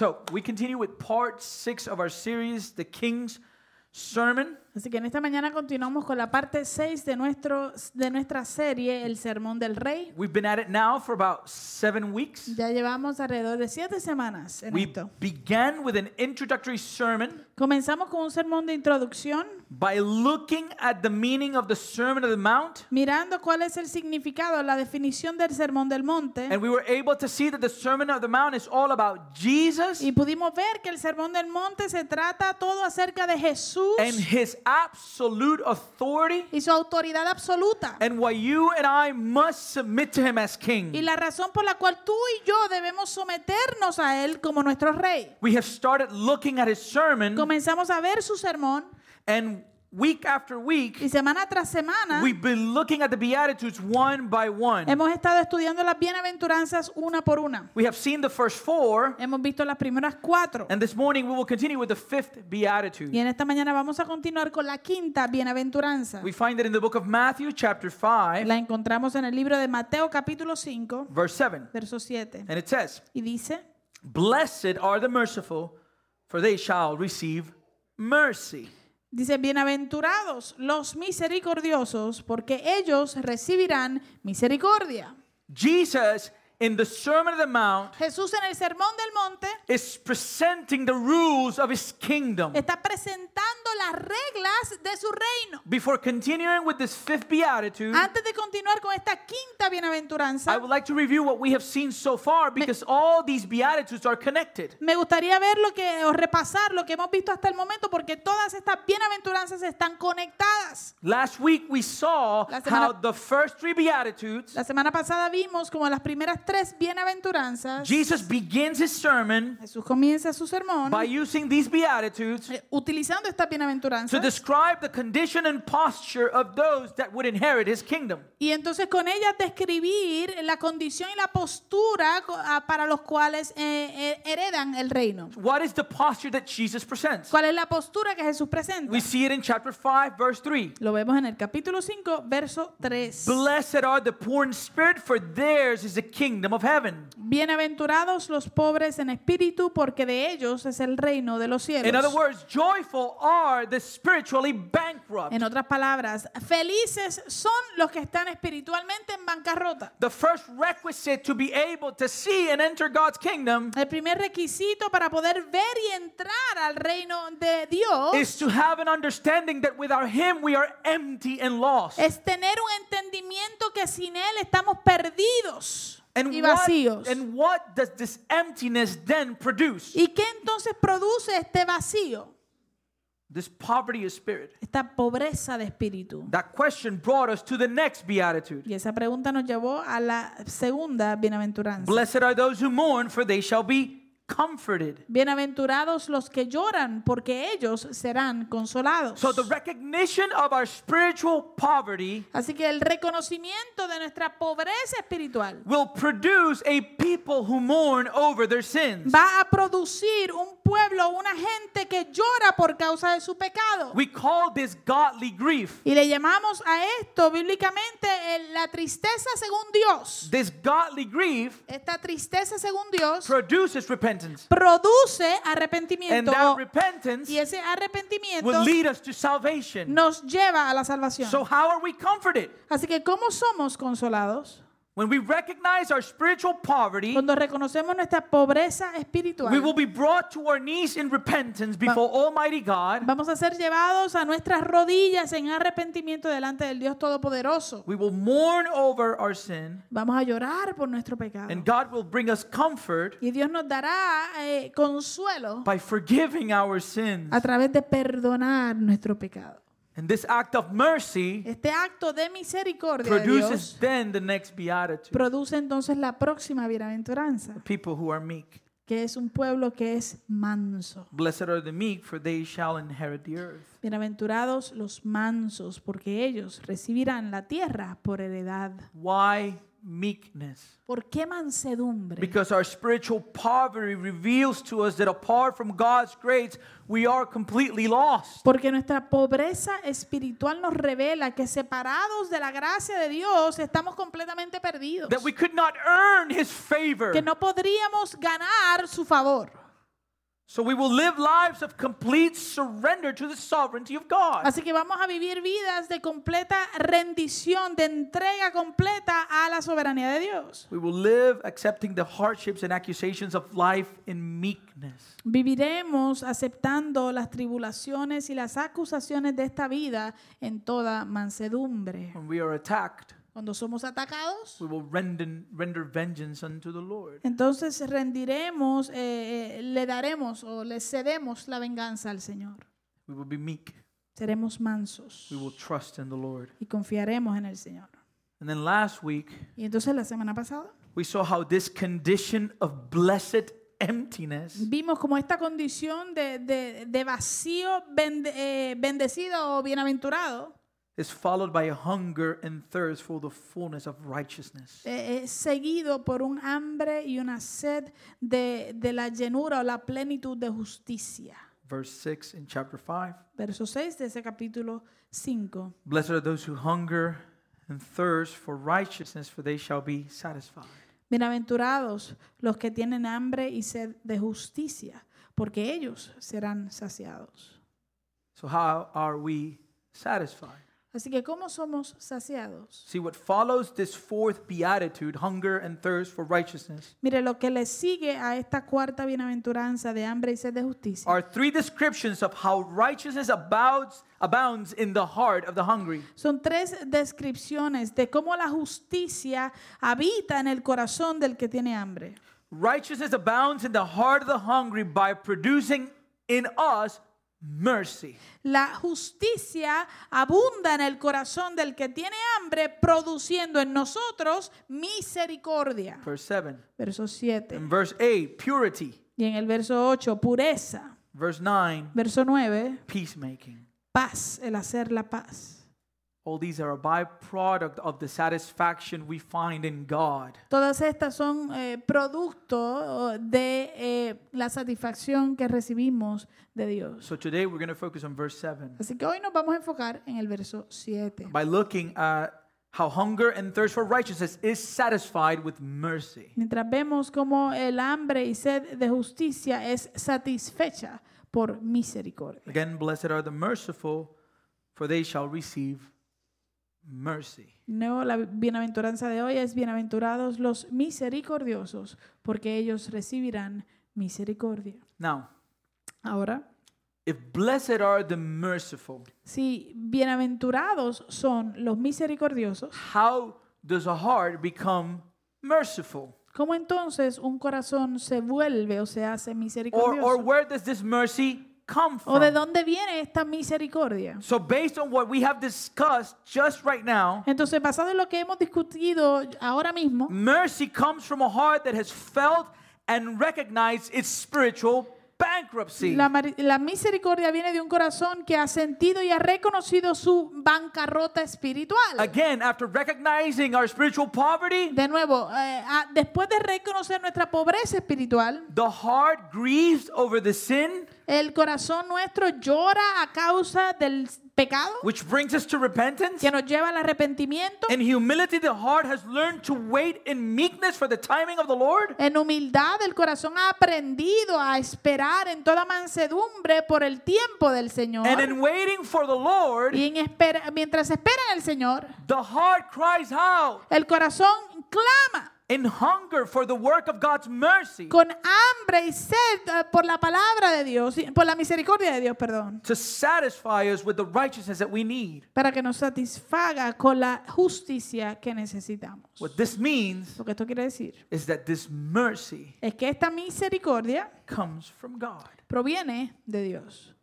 So, we continue with part six of our series, The King's Sermon. Así que en esta mañana continuamos con la parte 6 de, nuestro, de nuestra serie, El Sermón del Rey. We've been at it now for about seven weeks. Ya llevamos alrededor de siete semanas en We esto. began with an introductory sermon Comenzamos con un sermón de introducción, by looking at the meaning of the Sermon of the Mount. mirando cuál es el significado, la definición del Sermón del Monte. And we were able to see that the Sermon of the Mount is all about Jesus Y pudimos ver que el Sermón del Monte se trata todo acerca de Jesús and his absolute authority y su autoridad absoluta. and why you and I must submit to him as Y king. la razón por la cual tú y yo debemos someternos a Él como nuestro rey. We have started looking at his sermon Comenzamos a ver su sermón and week after week y semana tras semana we've been looking at the beatitudes one by one. hemos estado estudiando las bienaventuranzas una por una. We have seen the first four Hemos visto las primeras cuatro. and this morning we will continue with the fifth beatitude. Y en esta mañana vamos a continuar con la quinta bienaventuranza. We find it in the book of Matthew chapter 5 La encontramos en el libro de Mateo capítulo 5, verse 7 verso 7. and it says, Y dice, "Blessed are the merciful for they shall receive mercy." Dice, bienaventurados los misericordiosos, porque ellos recibirán misericordia. Jesus in the Sermon of the Mount Jesús en el Sermón del Monte is presenting the rules of his kingdom. está presentando las reglas de su reino. Before continuing with this fifth beatitude, Antes de continuar con esta quinta I bienaventuranza, would like to review what we have seen so far because all these beatitudes are connected. me gustaría ver lo que o repasar lo que hemos visto hasta el momento porque todas estas bienaventuranzas están conectadas. Last week we saw La semana- how the first three beatitudes, La semana pasada vimos como las primeras tres bienaventuranzas Jesus begins his sermon Jesús comienza su sermón by using these beatitudes eh, utilizando estas to bienaventuranzas describe the condition and posture of those that would inherit his kingdom. y entonces con ellas describir la condición y la postura ah, para los cuales eh, eh, heredan el reino. What is the posture that Jesus presents? ¿Cuál es la postura que Jesús presenta? We see it in chapter 5, verse 3. Lo vemos en el capítulo 5, verso 3. Blessed are the poor in spirit, for theirs is the kingdom of heaven. Bienaventurados los pobres en espíritu, porque de ellos es el reino de los In other cielos. words, joyful are the spiritually bankrupt. En otras palabras, felices son los que están espiritualmente en bancarrota. The first requisite to be able to see and enter God's kingdom El primer requisito para poder ver y entrar al reino de Dios is to have an understanding that without Him we are empty and lost. es tener un entendimiento que sin Él estamos perdidos And y what, and what does this emptiness then produce? ¿Y qué entonces produce este vacío? This poverty of spirit. Esta pobreza de espíritu. That question brought us to the next beatitude. Y esa pregunta nos llevó a la segunda bienaventuranza. Blessed are those who mourn, for they shall be comforted. Bienaventurados los que lloran, porque ellos serán consolados. So the recognition of our spiritual poverty Así que el reconocimiento de nuestra pobreza espiritual will produce a people who mourn over their sins. va a producir un pueblo, una gente que llora por causa de su pecado. We call this godly grief. Y le llamamos a esto bíblicamente la tristeza según Dios. This godly grief Esta tristeza según Dios produces repentance. produce And arrepentimiento that repentance y ese arrepentimiento will lead us to salvation. nos lleva a la salvación. So how are we comforted? Así que ¿cómo somos consolados? When we recognize our spiritual poverty, Cuando reconocemos nuestra pobreza espiritual, we will be brought to our knees in repentance before Almighty God. vamos a ser llevados a nuestras rodillas en arrepentimiento delante del Dios Todopoderoso. We will mourn over our sin, Vamos a llorar por nuestro pecado. and God will bring us comfort Y Dios nos dará eh, consuelo by forgiving our sins. a través de perdonar nuestro pecado. And this act of mercy Este acto de misericordia de produces Dios then the next beatitude. produce entonces la próxima bienaventuranza, People who are meek. que es un pueblo que es manso. Blessed are the meek, for they shall inherit the earth. Bienaventurados los mansos, porque ellos recibirán la tierra por heredad. Why meekness? ¿Por qué mansedumbre? Because our spiritual poverty reveals to us that apart from God's grace, we are completely lost. Porque nuestra pobreza espiritual nos revela que separados de la gracia de Dios estamos completamente perdidos. That we could not earn His favor. Que no podríamos ganar su favor. So we will live lives of complete surrender to the sovereignty of God. Así que vamos a vivir vidas de completa rendición, de entrega completa a la soberanía de Dios. We will live accepting the hardships and accusations of life in meekness. Viviremos aceptando las tribulaciones y las acusaciones de esta vida en toda mansedumbre. When we are attacked, Cuando somos atacados, we will render, render vengeance unto the Lord. entonces rendiremos, eh, eh, le daremos o le cedemos la venganza al Señor. We will be meek. Seremos mansos We will trust in the Lord. y confiaremos en el Señor. And then last week, Y entonces la semana pasada we saw how this condition of blessed emptiness vimos como esta condición de, de- de vacío bende- eh, bendecido o bienaventurado is followed by a hunger and thirst for the fullness of righteousness. eh, es seguido por un hambre y una sed de, de la llenura o la plenitud de justicia. Verse 6 in chapter 5. Verso 6 de ese capítulo 5. Blessed are those who hunger and thirst for righteousness, for they shall be satisfied. Bienaventurados los que tienen hambre y sed de justicia, porque ellos serán saciados. So, how are we satisfied? Así que, ¿cómo somos saciados? See, what follows this fourth beatitude, hunger and thirst for righteousness, Mire, lo que le sigue a esta cuarta bienaventuranza de hambre y sed de justicia are three descriptions of how righteousness abounds, abounds in the heart of the hungry. son tres descripciones de cómo la justicia habita en el corazón del que tiene hambre. Righteousness abounds in the heart of the hungry by producing in us mercy. La justicia abunda en el corazón del que tiene hambre, produciendo en nosotros misericordia. Verse 7. Verso 7. In verse 8, purity. Y en el verso 8, pureza. Verse 9, Verso 9, peacemaking. paz, el hacer la paz. All these are a byproduct of the satisfaction we find in God. Todas estas son eh, producto de eh, la satisfacción que recibimos de Dios. So today we're going to focus on verse 7 Así que hoy nos vamos a enfocar en el verso 7. by looking at how hunger and thirst for righteousness is satisfied with mercy. Mientras vemos cómo el hambre y sed de justicia es satisfecha por misericordia. Again, blessed are the merciful, for they shall receive mercy. Nuevo, la bienaventuranza de hoy es bienaventurados los misericordiosos, porque ellos recibirán misericordia. Now, Ahora, if blessed are the merciful, si bienaventurados son los misericordiosos, how does a heart become merciful? ¿cómo entonces un corazón se vuelve o se hace Or, misericordioso? or where does this mercy come ¿O de from? dónde viene esta misericordia? So, based on what we have discussed just right now, Entonces, basado en lo que hemos discutido ahora mismo, mercy comes from a heart that has felt and recognized its spiritual bankruptcy. La, la misericordia viene de un corazón que ha sentido y ha reconocido su bancarrota espiritual. Again, after recognizing our spiritual poverty, De nuevo, eh, ah, después de reconocer nuestra pobreza espiritual, the heart grieves over the sin, el corazón nuestro llora a causa del pecado which brings us to repentance. que nos lleva al arrepentimiento. In humility, the heart has learned to wait in meekness for the timing of the Lord. En humildad el corazón ha aprendido a esperar en toda mansedumbre por el tiempo del Señor. And in waiting for the Lord, Y en espera, mientras espera en el Señor, the heart cries out el corazón clama in hunger for the work of God's mercy con hambre y sed eh, por la palabra de Dios, por la misericordia de Dios, perdón, to satisfy us with the righteousness that we need. para que nos satisfaga con la justicia que necesitamos. What this means Lo que esto quiere decir is that this mercy es que esta misericordia comes from God. proviene de Dios.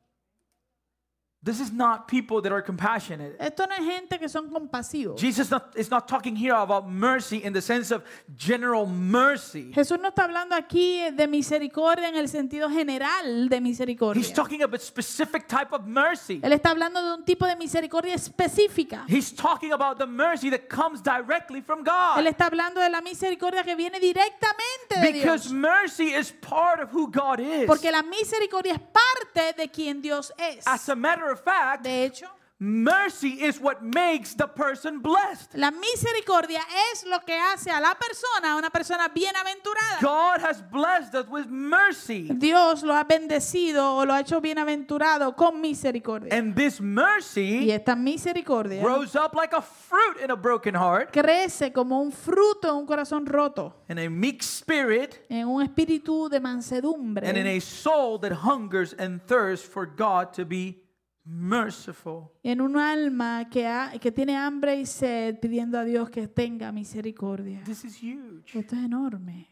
This is not people that are compassionate. Esto no es gente que son compasivos. Jesus not, is not talking here about mercy in the sense of general mercy. Jesús no está hablando aquí de misericordia en el sentido general de He's misericordia. talking about specific type of mercy. Él está hablando de un tipo de misericordia específica. He's talking about the mercy that comes directly from Él God. está hablando de la misericordia que viene directamente de Because Dios. mercy is part of who God is. Porque la misericordia es parte de quien Dios es. As a matter of fact, De hecho, Mercy is what makes the person blessed. La misericordia es lo que hace a la persona una persona bienaventurada. God has blessed us with mercy. Dios lo ha bendecido o lo ha hecho bienaventurado con misericordia. And this Y mercy esta misericordia grows up like a fruit in a broken heart crece como un fruto en un corazón roto, and a meek spirit en un espíritu de and in mansedumbre, a soul that hungers and thirsts for God to be merciful. en un alma que, ha- que tiene hambre y sed pidiendo a Dios que tenga misericordia. This is huge. Esto es enorme.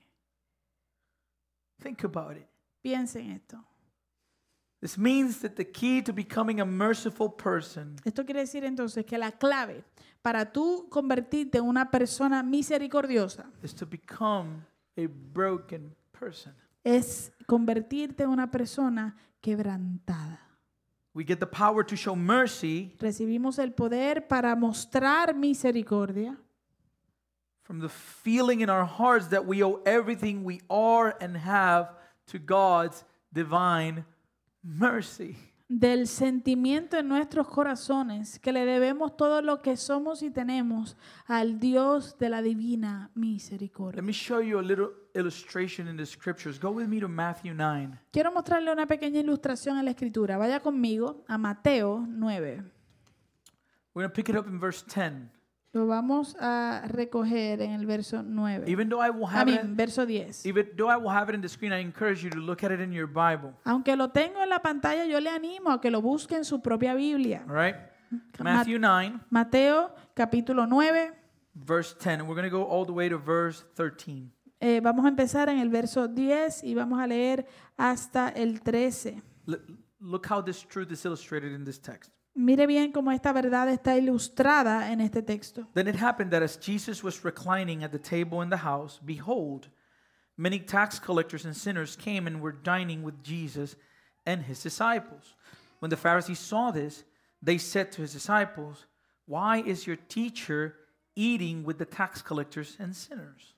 Think about it. Piensa en esto. This means that the key to becoming a merciful person Esto quiere decir entonces que la clave para tú convertirte en una persona misericordiosa is to become a broken person. es convertirte en una persona quebrantada. We get the power to show mercy Recibimos el poder para mostrar misericordia from the feeling in our hearts that we owe everything we are and have to God's divine mercy. Del sentimiento en nuestros corazones que le debemos todo lo que somos y tenemos al Dios de la divina Let misericordia. me show you a little illustration in the scriptures. Go with me to Matthew 9. Quiero mostrarle una pequeña ilustración en la escritura. Vaya conmigo a Mateo 9. We're going to pick it up in verse 10. Lo vamos a recoger en el verso 9. Even though I will have mí, it, verso 10. even though I will have it in the screen, I encourage you to look at it in your Bible. Aunque lo tengo en la pantalla, yo le animo a que lo busque en su propia Biblia. All right? Matthew 9, Mateo capítulo 9. verse 10. And we're going to go all the way to verse 13. Eh, vamos a empezar en el verso 10 y vamos a leer hasta el 13. L- look how this truth is illustrated in this text. Mire bien cómo esta verdad está ilustrada en este texto. Then it happened that as Jesus was reclining at the table in the house, behold, many tax collectors and sinners came and were dining with Jesus and his disciples. When the Pharisees saw this, they said to his disciples, Why is your teacher eating with the tax collectors and sinners?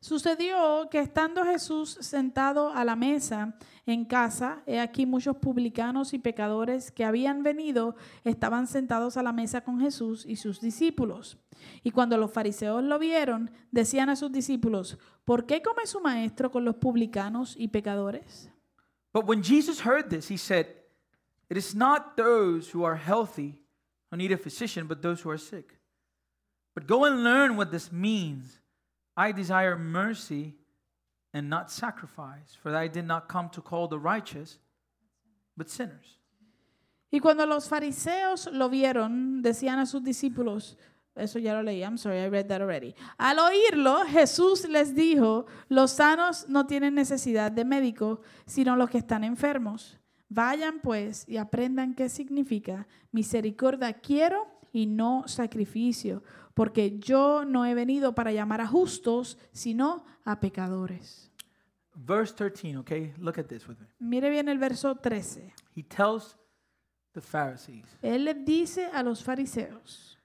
Sucedió que estando Jesús sentado a la mesa en casa, he aquí muchos publicanos y pecadores que habían venido estaban sentados a la mesa con Jesús y sus discípulos. Y cuando los fariseos lo vieron, decían a sus discípulos, ¿por qué come su maestro con los publicanos y pecadores? But when Jesus heard this, he said, It is not those who are healthy who need a physician, but those who are sick. But go and learn what this means. I desire mercy and not sacrifice, for I did not come to call the righteous, but sinners. Y cuando los fariseos lo vieron, decían a sus discípulos, eso ya lo leí, I'm sorry, I read that already. Al oírlo, Jesús les dijo, los sanos no tienen necesidad de médico, sino los que están enfermos. Vayan pues y aprendan qué significa misericordia quiero y no sacrificio, porque yo no he venido para llamar a justos, sino a pecadores. Verse 13, okay? Look at this with me. Mire bien el verso 13. He tells the Pharisees, Él les dice a los fariseos,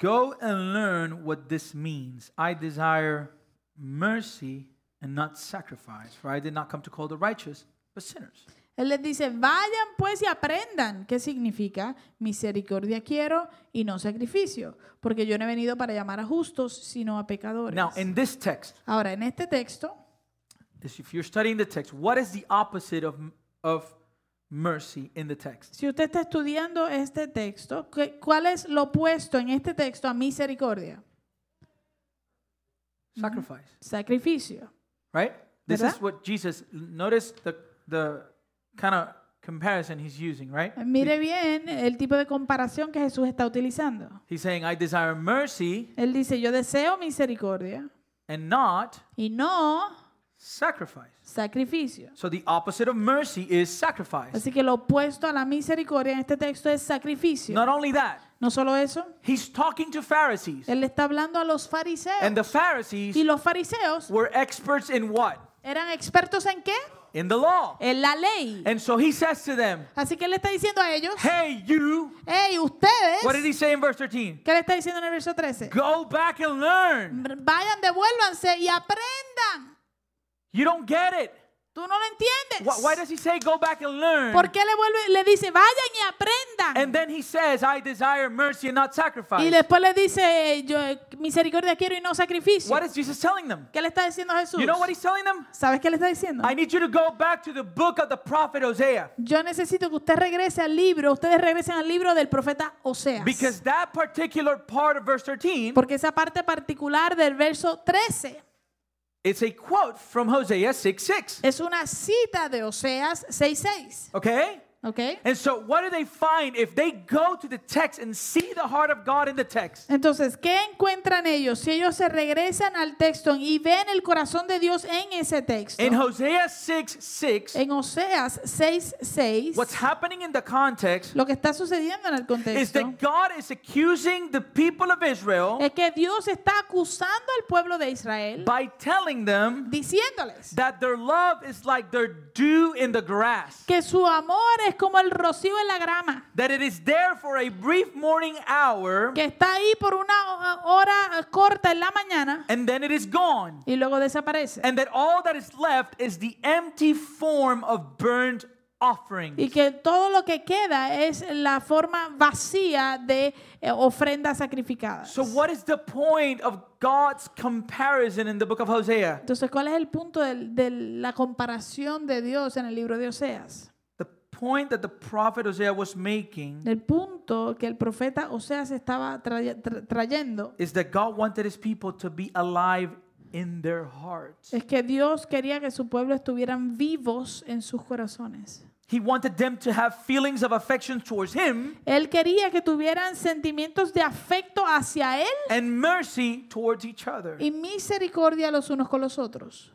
Go and learn what this means. I desire mercy and not sacrifice, for I did not come to call the righteous, but sinners. Él les dice, vayan pues y aprendan qué significa misericordia quiero y no sacrificio, porque yo no he venido para llamar a justos, sino a pecadores. Now, in this text, Ahora, en este texto, if you're studying the text, what is the opposite of, of mercy in the text? si usted está estudiando este texto, ¿qué- ¿cuál es lo opuesto en este texto a misericordia? Sacrifice, Sacrificio. right? This ¿Verdad? is what Jesus, notice the, the kind of comparison he's using, right? Eh, mire bien el tipo de comparación que Jesús está utilizando. He's saying, I desire mercy Él dice, yo deseo misericordia and not y no sacrifice. sacrificio. So the opposite of mercy is sacrifice. Así que lo opuesto a la misericordia en este texto es sacrificio. Not only that, No solo eso, he's talking to Pharisees. él le está hablando a los fariseos. And the Pharisees Y los fariseos were experts in what? Eran expertos en qué? In the law. En la ley. And so he says to them, Así que él le está diciendo a ellos, Hey, you. hey, ustedes, What did he say in verse 13? ¿qué le está diciendo en el verso 13? Go back and learn. Vayan, devuélvanse y aprendan. You don't get it. Tú no lo entiendes. Why, does he say go back and learn? ¿Por qué le vuelve, le dice, vayan y aprendan? And then he says, I desire mercy and not sacrifice. Y después le dice, yo misericordia quiero y no sacrificio. What is Jesus telling them? ¿Qué le está diciendo Jesús? You know what he's telling them? ¿Sabes qué le está diciendo? I need you to go back to the book of the prophet Hosea. Yo necesito que usted regrese al libro, ustedes regresen al libro del profeta Oseas. Because that particular part of verse 13, Porque esa parte particular del verso 13 it's a quote from Hosea 6 6. es una cita de Oseas 6.6. Okay? ¿Ok? And so, what do they find if they go to the text and see the heart of God in the text? Entonces, ¿qué encuentran ellos? Si ellos se regresan al texto y ven el corazón de Dios en ese texto. In Hosea 6 6, En Oseas 6.6, what's happening in the context lo que está sucediendo en el is contexto that God is accusing the people of Israel es que Dios está acusando al pueblo de Israel by telling them diciéndoles that their love is like their dew in the grass, que su amor es como el rocío en la grama, that it is there for a brief morning hour que está ahí por una hora corta en la mañana and then it is gone. y luego desaparece. And that all that is left is the empty form of burnt offerings. Y que todo lo que queda es la forma vacía de eh, ofrendas sacrificadas. So, what is the point of God's comparison in the book of Hosea? Entonces, ¿cuál es el punto del- de, la comparación de Dios en el libro de Oseas? El punto que el profeta Oseas estaba traye- tra- trayendo is that God wanted his people to be alive in their hearts. es que Dios quería que su pueblo estuvieran vivos en sus corazones. He wanted them to have feelings of affection towards him Él quería que tuvieran sentimientos de afecto hacia Él and mercy towards each other. y misericordia los unos con los otros.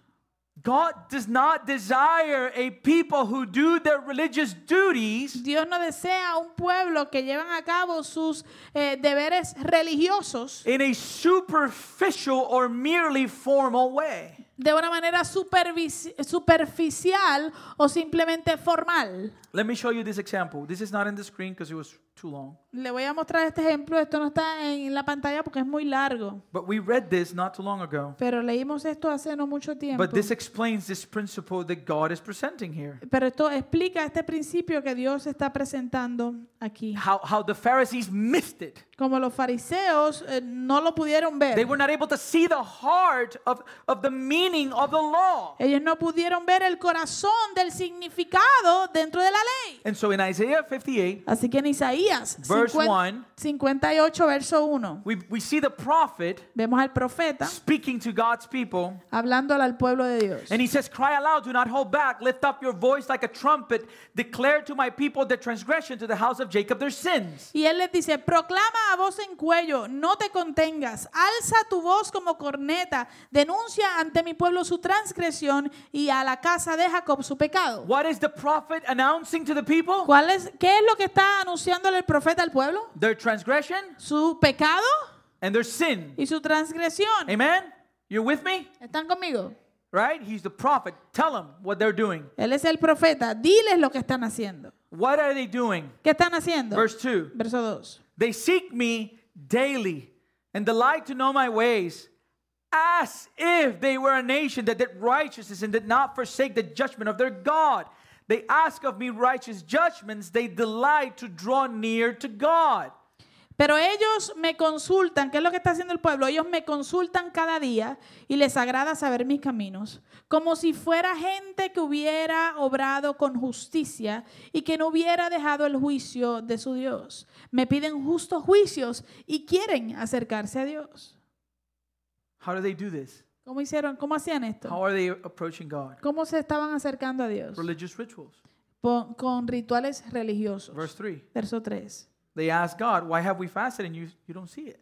God does not desire a people who do their religious duties Dios no desea un pueblo que llevan a cabo sus eh, deberes religiosos in a superficial or merely formal way. de una manera superficial o simplemente formal. Let me show you this example. This is not in the screen because it was too long. Le voy a mostrar este ejemplo. Esto no está en la pantalla porque es muy largo. But we read this not too long ago. Pero leímos esto hace no mucho tiempo. But this explains this principle that God is presenting here. Pero esto explica este principio que Dios está presentando aquí. How, how the Pharisees missed it. Como los fariseos eh, no lo pudieron They ver. were not able to see the heart of, of the meaning of the law. Ellos no pudieron ver el corazón del significado dentro de la ley. And so in Isaiah 58, Así que en Isaías Verse 50 one. 58, verso 1, we, we see the prophet vemos al profeta speaking to God's people. hablándole al pueblo de Dios. And he says, Cry aloud, do not hold back. Lift up your voice like a trumpet. Declare to my people their transgression, to the house of Jacob their sins. Y él les dice, proclama a voz en cuello, no te contengas, alza tu voz como corneta, denuncia ante mi pueblo su transgresión y a la casa de Jacob su pecado. What is the prophet announcing to the people? ¿Cuál es, ¿Qué es lo que está anunciándole el profeta al pueblo? Their transgression Su pecado and their sin. y su transgresión. Amen? You're with me? ¿Están conmigo? Right? He's the prophet. Tell them what they're doing. Él es el profeta. Diles lo que están haciendo. What are they doing? ¿Qué están haciendo? Verse 2 Verso 2. They seek me daily and delight to know my ways, as if they were a nation that did righteousness and did not forsake the judgment of their God. They ask of me righteous judgments, they delight to draw near to God. Pero ellos me consultan, ¿qué es lo que está haciendo el pueblo? Ellos me consultan cada día y les agrada saber mis caminos, como si fuera gente que hubiera obrado con justicia y que no hubiera dejado el juicio de su Dios. Me piden justos juicios y quieren acercarse a Dios. How do they do this? ¿Cómo hicieron? ¿Cómo hacían esto? How are they approaching God? ¿Cómo se estaban acercando a Dios? Religious rituals. Pon- con rituales religiosos. Verse 3. Verso 3. They ask God, Why have we fasted and you, you don't see it?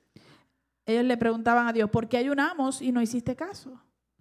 Ellos le preguntaban a Dios, ¿por qué ayunamos y no hiciste caso?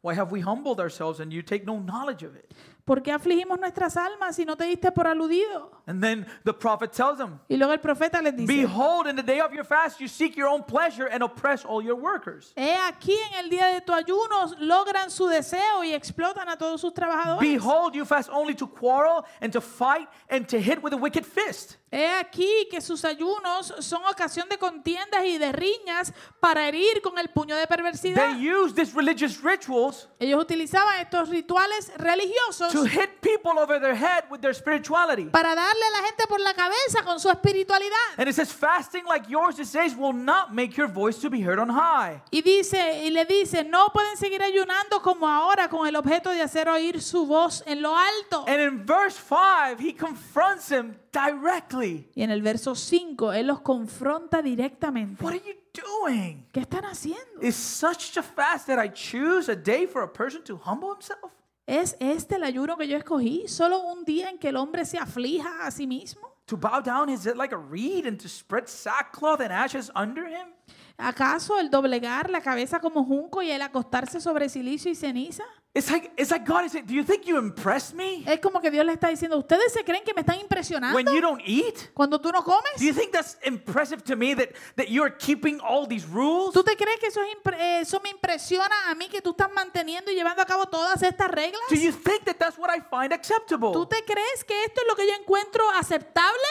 Why have we humbled ourselves and you take no knowledge of it? ¿Por qué afligimos nuestras almas y no te diste por aludido? And then the prophet tells them, Y luego el profeta les dice, Behold, in the day of your fast, you seek your own pleasure and oppress all your workers. he aquí en el día de tu ayuno logran su deseo y explotan a todos sus trabajadores. Behold, you fast only to quarrel and to fight and to hit with a wicked fist. He aquí que sus ayunos son ocasión de contiendas y de riñas para herir con el puño de perversidad. They use these religious rituals Ellos utilizaban estos rituales religiosos to to hit people over their head with their spirituality. para darle a la gente por la cabeza con su espiritualidad. And it says, fasting like yours, it says, will not make your voice to be heard on high. Y dice y le dice, no pueden seguir ayunando como ahora con el objeto de hacer oír su voz en lo alto. And in verse 5, he confronts him directly. Y en el verso 5 él los confronta directamente. What are you doing? ¿Qué están haciendo? Is such a fast that I choose a day for a person to humble himself? ¿Es este el ayuno que yo escogí? ¿Solo un día en que el hombre se aflija a sí mismo? To bow down his head like a reed and to spread sackcloth and ashes under him? ¿Acaso el doblegar la cabeza como junco y el acostarse sobre silicio y ceniza? It's like, it's like God is saying, Do you think you impress me Es como que Dios le está diciendo, ¿ustedes se creen que me están impresionando when you don't eat? cuando tú no comes? Do you think that's impressive to me that, that you're keeping all these rules? ¿Tú te crees que eso, es impre- eh, eso me impresiona a mí que tú estás manteniendo y llevando a cabo todas estas reglas? Do you think that that's what I find ¿Tú acceptable? te crees que esto es lo que yo encuentro aceptable?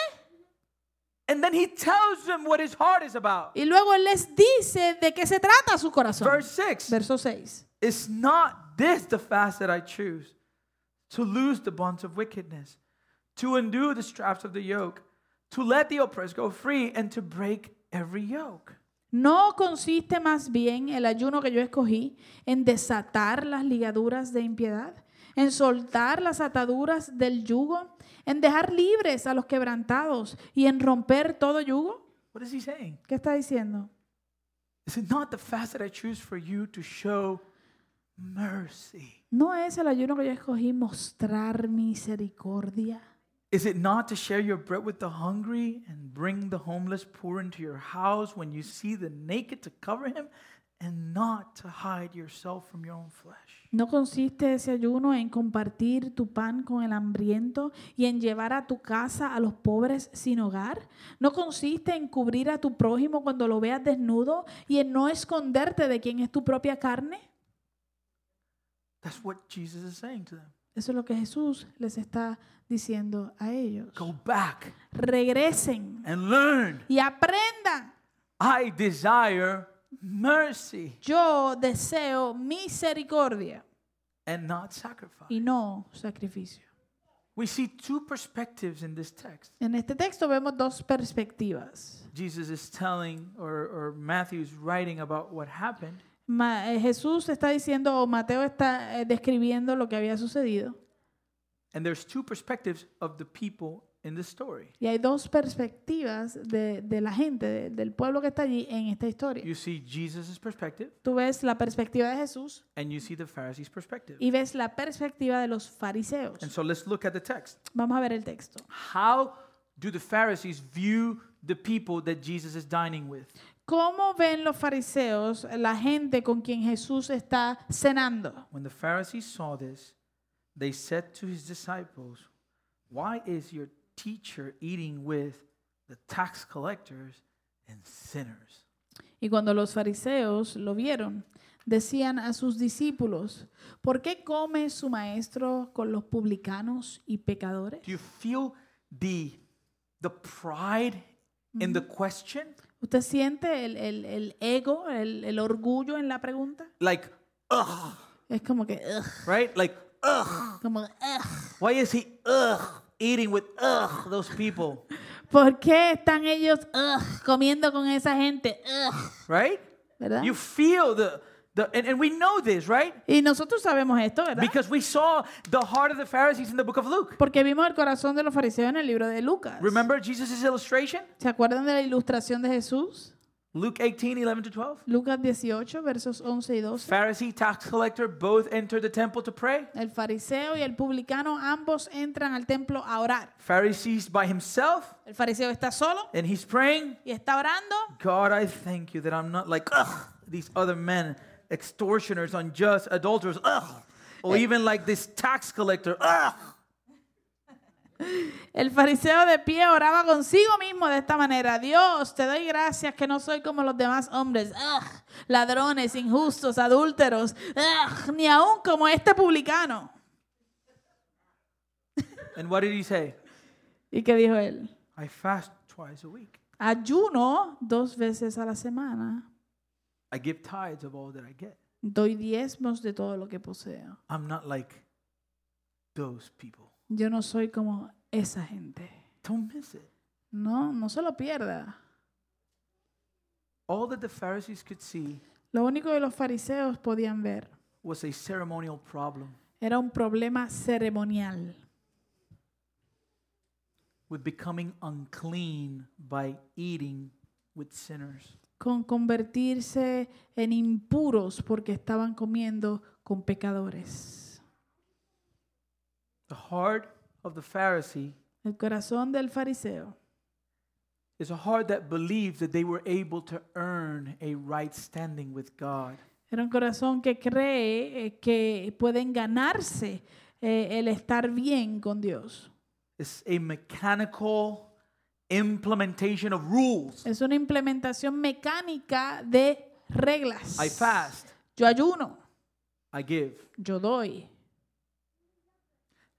And then he tells them what his heart is about. Y luego Él les dice de qué se trata su corazón. Verse 6 Verso 6. Is not this the fast that I choose? To loose the bonds of wickedness, to undo the straps of the yoke, to let the oppressed go free, and to break every yoke. ¿No consiste más bien el ayuno que yo escogí en desatar las ligaduras de impiedad, en soltar las ataduras del yugo, en dejar libres a los quebrantados y en romper todo yugo? What is he saying? ¿Qué está diciendo? Is it not the fast that I choose for you to show mercy? ¿No es el ayuno que yo escogí mostrar misericordia? Is it not to share your bread with the hungry and bring the homeless poor into your house when you see the naked to cover him and not to hide yourself from your own flesh? ¿No consiste ese ayuno en compartir tu pan con el hambriento y en llevar a tu casa a los pobres sin hogar? ¿No consiste en cubrir a tu prójimo cuando lo veas desnudo y en no esconderte de quien es tu propia carne? That's what Jesus is saying to them. Eso es lo que Jesús les está diciendo a ellos. Go back Regresen and learn. y aprendan. I desire mercy Yo deseo misericordia and not sacrifice. y no sacrificio. We see two perspectives in this text. En este texto vemos dos perspectivas. Jesus is telling, or, or Matthew is writing about what happened. Eh, Jesús está diciendo, o Mateo está eh, describiendo lo que había sucedido. And there's two perspectives of the people in the story. Y hay dos perspectivas de, de la gente, de- del pueblo que está allí en esta historia. You see Jesus' perspective Tú ves la perspectiva de Jesús and you see the Pharisees' perspective. y ves la perspectiva de los fariseos. And so let's look at the text. Vamos a ver el texto. How do the Pharisees view the people that Jesus is dining with? ¿Cómo ven los fariseos la gente con quien Jesús está cenando? When the Pharisees saw this, they said to his disciples, Why is your teacher eating with the tax collectors and sinners? Y cuando los fariseos lo vieron, decían a sus discípulos, ¿por qué come su maestro con los publicanos y pecadores? Do you feel the, the pride in the question? ¿Usted siente el, el- el ego, el, el orgullo en la pregunta? Like, ugh, Es como que, ugh, right? Like, ugh. como, ugh. Why is he, ugh, eating with, ugh, those people? ¿Por qué están ellos ugh, comiendo con esa gente? Ugh, Right? ¿Verdad? You feel the, the and, and we know this, right? Y nosotros sabemos esto, ¿verdad? Because we saw the heart of the Pharisees in the book of Luke. Porque vimos el corazón de los fariseos en el libro de Lucas. Remember Jesus' illustration? ¿Se acuerdan de la ilustración de Jesús? Luke 18, 11 to 12. Lucas 18, versos 11 y 12. Pharisee, tax collector, both enter the temple to pray. El fariseo y el publicano ambos entran al templo a orar. Pharisees by himself, El fariseo está solo and he's praying, y está orando. God, I thank you that I'm not like, ugh, these other men, extortioners, unjust, adulterers, ugh. Or even like this tax collector, ugh. El fariseo de pie oraba consigo mismo de esta manera. Dios, te doy gracias que no soy como los demás hombres. Ugh, ladrones, injustos, adúlteros. Ugh, ni aún como este publicano. And what did he say? ¿Y qué dijo él? I fast twice a week. Ayuno dos veces a la semana. I give tithes of all that I get. Doy diezmos de todo lo que poseo. I'm not like those people. Yo no soy como esa gente. Don't miss it. No, no se lo pierda. All that the Pharisees could see Lo único que los fariseos podían ver was a ceremonial problem era un problema ceremonial with becoming unclean by eating with sinners. Con convertirse en impuros porque estaban comiendo con pecadores. The heart of the Pharisee El corazón del fariseo is a heart that believes that they were able to earn a right standing with God. era un corazón que cree eh, que pueden ganarse eh, el estar bien con Dios. It's a mechanical implementation of rules. Es una implementación mecánica de reglas. I fast, Yo ayuno, I give. yo doy.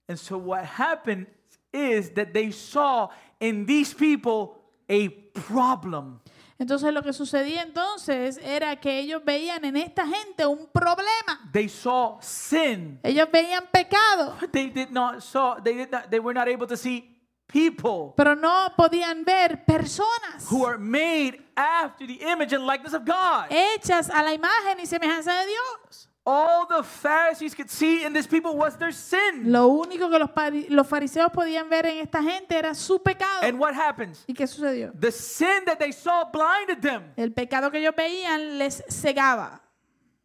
And so what happened is that they saw in these people a problem. Entonces lo que sucedía entonces era que ellos veían en esta gente un problema. They saw sin. Ellos veían pecado, But they did not saw they did not they were not able to see people pero no podían ver personas who are made after the image and likeness of God. hechas a la imagen y semejanza de Dios. All the Pharisees could see in these people was their sin. Lo único que los, pari- los fariseos podían ver en esta gente era su pecado. And what happens? ¿Y qué sucedió? The sin that they saw blinded them. El pecado que ellos veían les cegaba.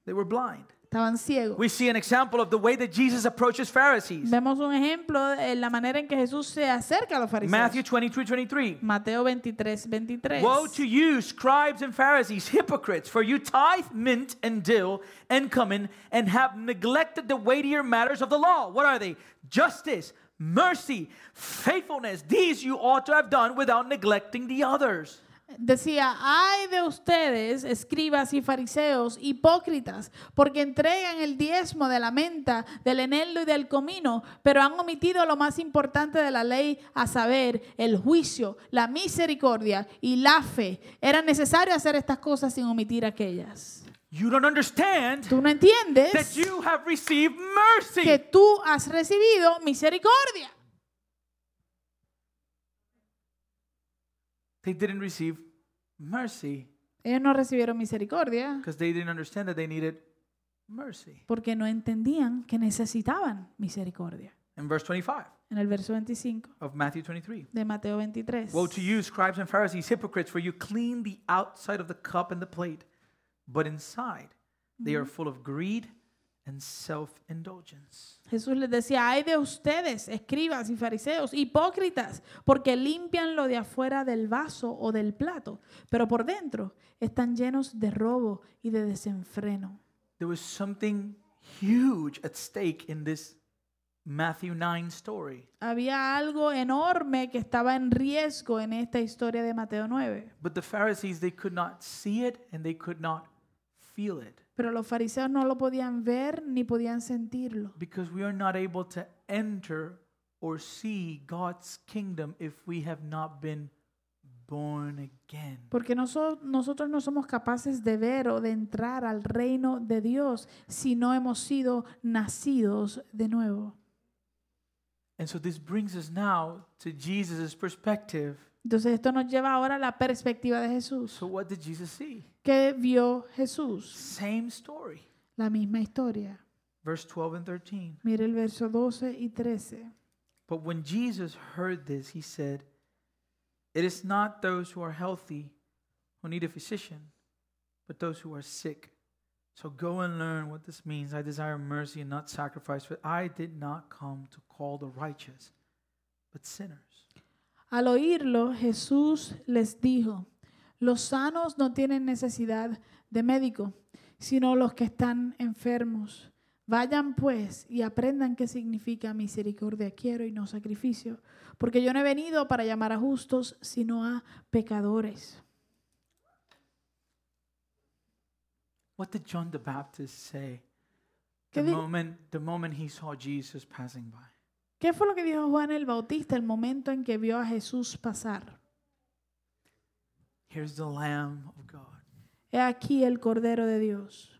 They were blind. Estaban ciegos. We see an example of the way that Jesus approaches Pharisees. Vemos un ejemplo de la manera en que Jesús se acerca a los fariseos. Matthew 23 23. Mateo 23, 23. Woe to you, scribes and Pharisees, hypocrites, for you tithe mint and dill and cumin and have neglected the weightier matters of the law. What are they? Justice, mercy, faithfulness. These you ought to have done without neglecting the others. Decía, ay de ustedes, escribas y fariseos, hipócritas, porque entregan el diezmo de la menta, del eneldo y del comino, pero han omitido lo más importante de la ley, a saber, el juicio, la misericordia y la fe. Era necesario hacer estas cosas sin omitir aquellas. You don't understand Tú no that entiendes you have received que mercy. tú has recibido misericordia. They didn't receive mercy Ellos no recibieron misericordia because they didn't understand that they needed mercy. porque no entendían que necesitaban misericordia. In verse 25 En el verso 25 of Matthew 23. de Mateo 23. Woe to you, scribes and Pharisees, hypocrites, for you clean the outside of the cup and the plate, but inside they are full of greed and self indulgence. Jesús les decía, ay de ustedes, escribas y fariseos, hipócritas, porque limpian lo de afuera del vaso o del plato, pero por dentro están llenos de robo y de desenfreno. There was something huge at stake in this Matthew 9 story. Había algo enorme que estaba en riesgo en esta historia de Mateo 9, But the Pharisees, they could not see it and they could not feel it pero los fariseos no lo podían ver ni podían sentirlo, because we are not able to enter or see God's kingdom if we have not been born again. porque noso- nosotros no somos capaces de ver o de entrar al reino de Dios si no hemos sido nacidos de nuevo. Entonces esto nos lleva ahora a la perspectiva de Jesús. So what did Jesus see? ¿Qué vio Jesús? Same story. La misma historia. Verse 12 and 13. Mire el verso 12 y 13. But when Jesus heard this, he said, It is not those who are healthy who need a physician, but those who are sick. So go and learn what this means. I desire mercy and not sacrifice, for I did not come to call the righteous, but sinners. Al oírlo, Jesús les dijo, los sanos no tienen necesidad de médico, sino los que están enfermos. Vayan pues y aprendan qué significa misericordia quiero y no sacrificio, porque yo no he venido para llamar a justos, sino a pecadores. What did John the Baptist say ¿Qué, the moment, the moment he saw Jesus passing by? qué fue lo que dijo Juan el Bautista el momento en que vio a Jesús pasar? Here's the Lamb of God He aquí el Cordero de Dios,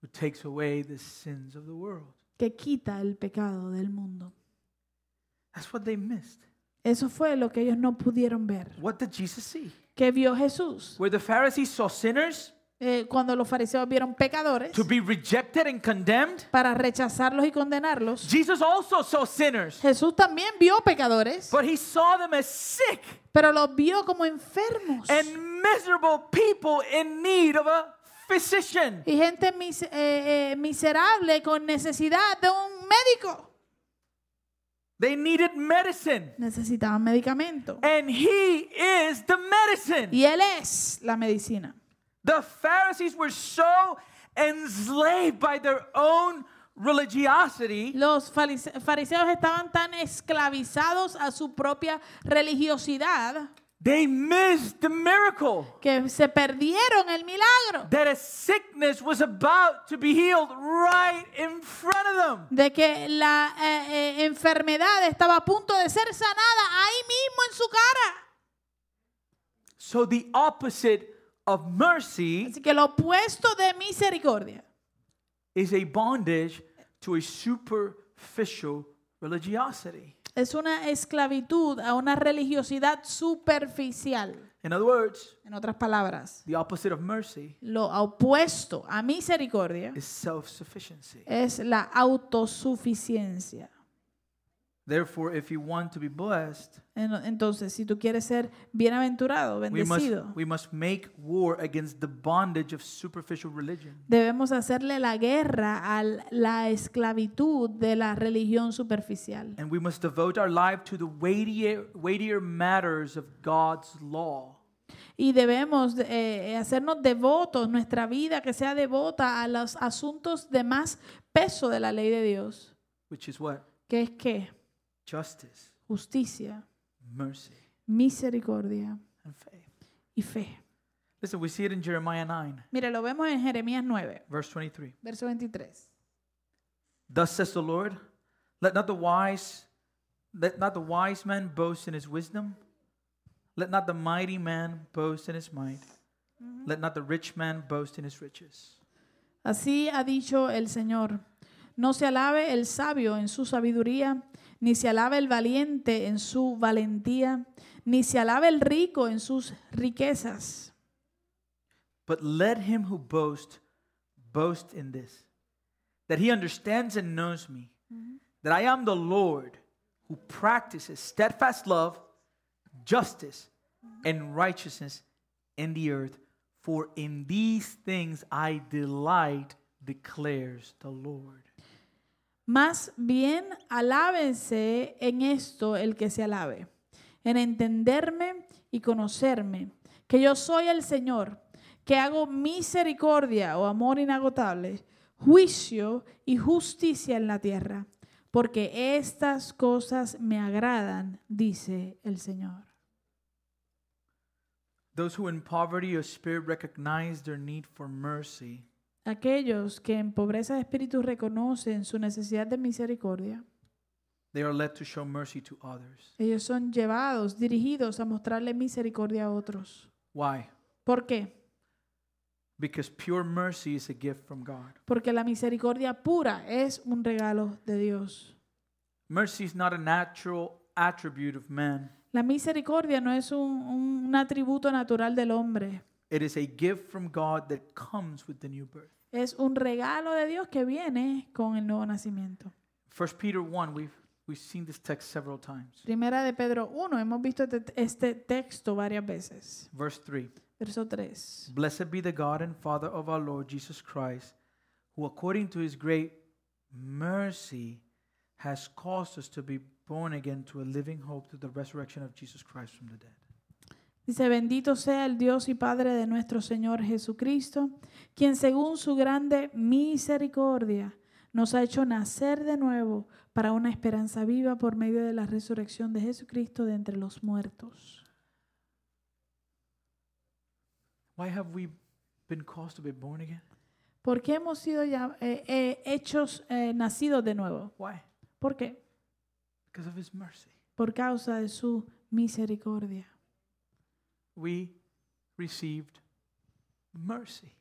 who takes away the sins of the world. que quita el pecado del mundo. That's what they missed. Eso fue lo que ellos no pudieron ver. What did Jesus see? ¿Qué vio Jesús? Where the Pharisees saw sinners Eh, cuando los fariseos vieron pecadores to be rejected and condemned, para rechazarlos y condenarlos, Jesus also saw sinners, Jesús también vio pecadores, but he saw them as sick pero los vio como enfermos and miserable people in need of a physician. y gente mis- eh, eh, miserable con necesidad de un médico. They needed medicine, Necesitaban medicamento. and he is the medicine. Y Él es la medicina. The Pharisees were so enslaved by their own religiosity Los farise- fariseos estaban tan esclavizados a su propia religiosidad they missed the miracle que se perdieron el milagro that a sickness was about to be healed right in front of them. de que la eh, eh, enfermedad estaba a punto de ser sanada ahí mismo en su cara. So the opposite of mercy Así que lo opuesto de misericordia is a bondage to a superficial religiosity. es una esclavitud a una religiosidad superficial. In other words, En otras palabras, the opposite of mercy lo opuesto a misericordia is self-sufficiency. es la autosuficiencia. Therefore, if you want to be blessed, En- Entonces, si tú quieres ser bienaventurado, we must, bendecido, we must make war against the bondage of superficial religion. debemos hacerle la guerra a la esclavitud de la religión superficial. And we must devote our life to the weightier, weightier matters of God's law. Y debemos eh, hacernos devotos, nuestra vida que sea devota a los asuntos de más peso de la ley de Dios, Which is what? que es que Justice, justicia, mercy, misericordia and faith. y fe. Listen, we see it in Jeremiah 9, Mire, lo vemos en Jeremías 9, verse 23. verso 23. Thus says the Lord, let not the wise let not the wise man boast in his wisdom, let not the mighty man boast in his might, let not the rich man boast in his riches. Así ha dicho el Señor. No se alabe el sabio en su sabiduría, ni se alabe el valiente en su valentía, ni se alabe el rico en sus riquezas. But let him who boasts boast in this, that he understands and knows me, mm-hmm. that I am the Lord who practices steadfast love, justice, mm-hmm. and righteousness in the earth. For in these things I delight, declares the Lord. Más bien alábense en esto el que se alabe, en entenderme y conocerme, que yo soy el Señor, que hago misericordia o amor inagotable, juicio y justicia en la tierra, porque estas cosas me agradan, dice el Señor. Those who in poverty of spirit recognize their need for mercy Aquellos que en pobreza de espíritu reconocen su necesidad de misericordia, they are led to show mercy to others. ellos son llevados, dirigidos a mostrarle misericordia a otros. Why? ¿Por qué? Because pure mercy is a gift from God. Porque la misericordia pura es un regalo de Dios. Mercy is not a natural attribute of man. La misericordia no es un, un atributo natural del hombre, It is a gift from God that comes with the new birth. es un regalo de Dios que viene con el nuevo nacimiento. 1 Peter 1, we've, we've seen this text several times. Primera de Pedro 1, hemos visto este, este texto varias veces. Verse 3 Verso 3. Blessed be the God and Father of our Lord Jesus Christ, who according to his great mercy has caused us to be born again to a living hope through the resurrection of Jesus Christ from the dead. Dice, bendito sea el Dios y Padre de nuestro Señor Jesucristo, quien según su grande misericordia nos ha hecho nacer de nuevo para una esperanza viva por medio de la resurrección de Jesucristo de entre los muertos. Why have we been caused to be born again? ¿Por qué hemos sido ya, eh, eh, hechos eh, nacidos de nuevo? Why? ¿Por qué? Because of his mercy. Por causa de su misericordia. We received mercy.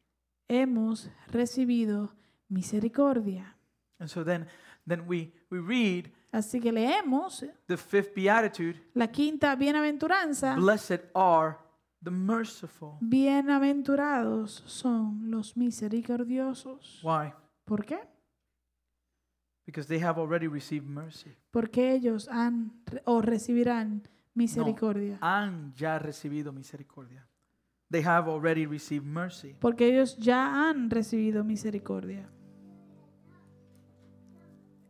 Hemos recibido misericordia. And so then Then we, we read Así que leemos the fifth beatitude la quinta bienaventuranza. Blessed are the merciful. Bienaventurados son los misericordiosos. Why? ¿Por qué? Because they have already received mercy. Porque ellos han o recibirán misericordia. Han ya recibido misericordia. They have already received mercy. Porque ellos ya han recibido misericordia.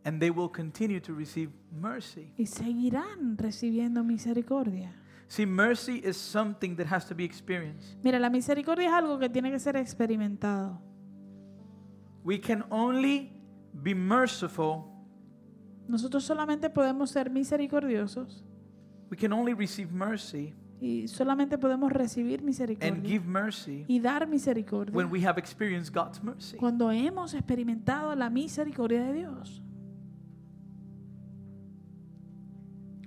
And they will continue to receive mercy. Y seguirán recibiendo misericordia. See, mercy is something that has to be experienced. Mira, la misericordia es algo que tiene que ser experimentado. We can only be merciful, Nosotros solamente podemos ser misericordiosos we can only receive mercy y solamente podemos recibir and misericordia give mercy y dar misericordia when we have experienced God's mercy. cuando hemos experimentado la misericordia de Dios.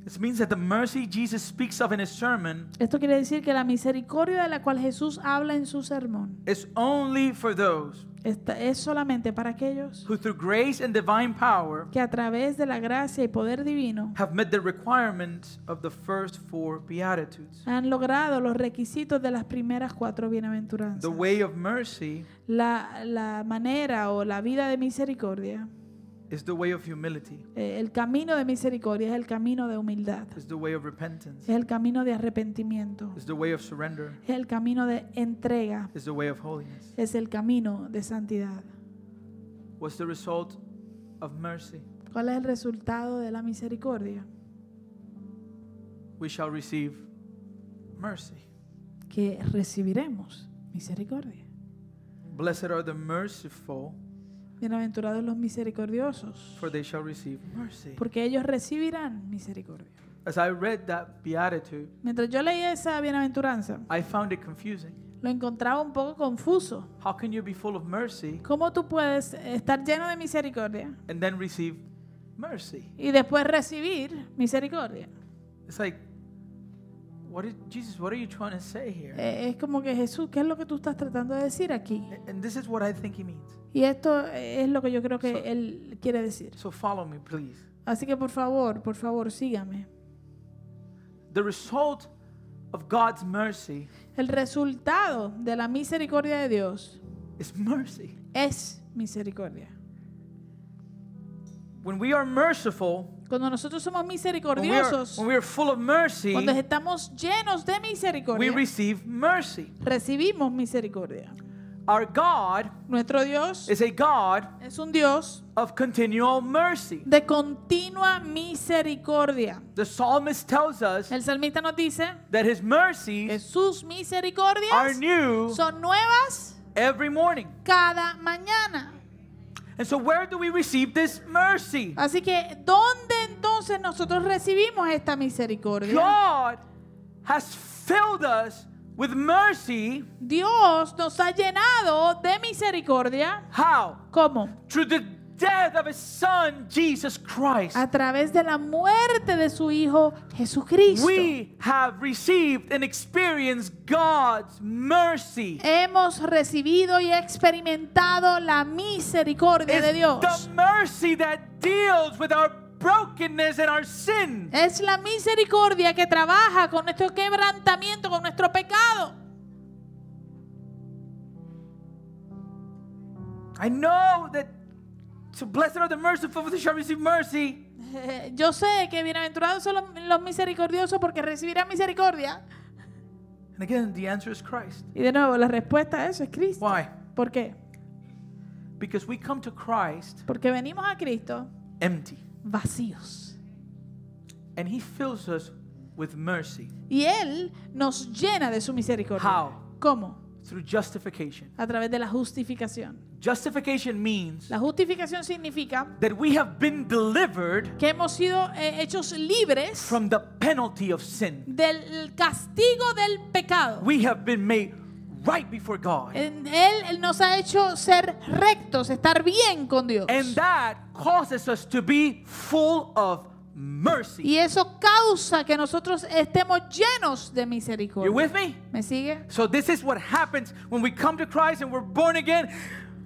This means that the mercy Jesus speaks of in his sermon Esto quiere decir que la misericordia de la cual Jesús habla en su sermón is only for those esta- es solamente para aquellos who, through grace and divine power, que a través de la gracia y poder divino have met the requirements of the first four Beatitudes. han logrado los requisitos de las primeras cuatro bienaventuranzas. The way of mercy La, la manera o la vida de misericordia, is the way of humility, eh, el camino de misericordia es el camino de humildad, is the way of repentance, es el camino de arrepentimiento, is the way of surrender, es el camino de entrega, is the way of holiness. es el camino de santidad. What's the result of mercy? ¿Cuál es el resultado de la misericordia? We shall receive mercy. Que recibiremos misericordia. Blessed are the merciful, Bienaventurados los misericordiosos, for they shall receive mercy. porque ellos recibirán misericordia. As I read that beatitude, Mientras yo leía esa bienaventuranza, I found it confusing. lo encontraba un poco confuso. How can you be full of mercy ¿Cómo tú puedes estar lleno de misericordia and then receive mercy? y después recibir misericordia? It's like, what is Jesus? What are you trying to say here? Eh, Es como que Jesús, ¿qué es lo que tú estás tratando de decir aquí? And this is what I think he means. Y esto es lo que yo creo que So- él quiere decir. So follow me, please. Así que por favor, por favor, sígame. The result of God's mercy El resultado de la misericordia de Dios is mercy. es misericordia. When we are merciful, Cuando nosotros somos when we are, misericordiosos, when we are full of mercy, cuando estamos llenos de we misericordia, receive mercy. recibimos misericordia. Our God Nuestro Dios is a God es un Dios of continual mercy. de continua misericordia. The psalmist tells us El salmista nos dice that his que mercies sus are misericordias new son nuevas every morning. cada mañana. And so, where do we receive this mercy? Así que, ¿dónde entonces nosotros recibimos esta misericordia? God has filled us with mercy. Dios nos ha llenado de misericordia. How? ¿Cómo? Through the death of his son, Jesus Christ. A través de la muerte de su Hijo Jesucristo. We have received and experienced God's mercy. Hemos recibido y experimentado la misericordia de Dios. the mercy that deals with our brokenness and our sin. Es la misericordia que trabaja con nuestro quebrantamiento, con nuestro pecado. I know that so blessed are the merciful, for they shall receive mercy. Yo sé que bienaventurados son los, los misericordiosos porque recibirán misericordia. And again, the answer is Christ. Y de nuevo, la respuesta a eso es Cristo. Why? ¿Por qué? Because we come to Christ Porque venimos a Cristo empty, vacíos. and He fills us with mercy. Y Él nos llena de su misericordia. How? ¿Cómo? Through justification. A través de la justificación. Justification means La justificación significa that we have been delivered que hemos sido eh, hechos libres from the penalty of sin. del castigo del pecado. We have been made right before God. En Él, Él nos ha hecho ser rectos, estar bien con Dios. And that causes us to be full of mercy. Y eso causa que nosotros estemos llenos de misericordia. You with me? ¿Me sigue? So this is what happens when we come to Christ and we're born again.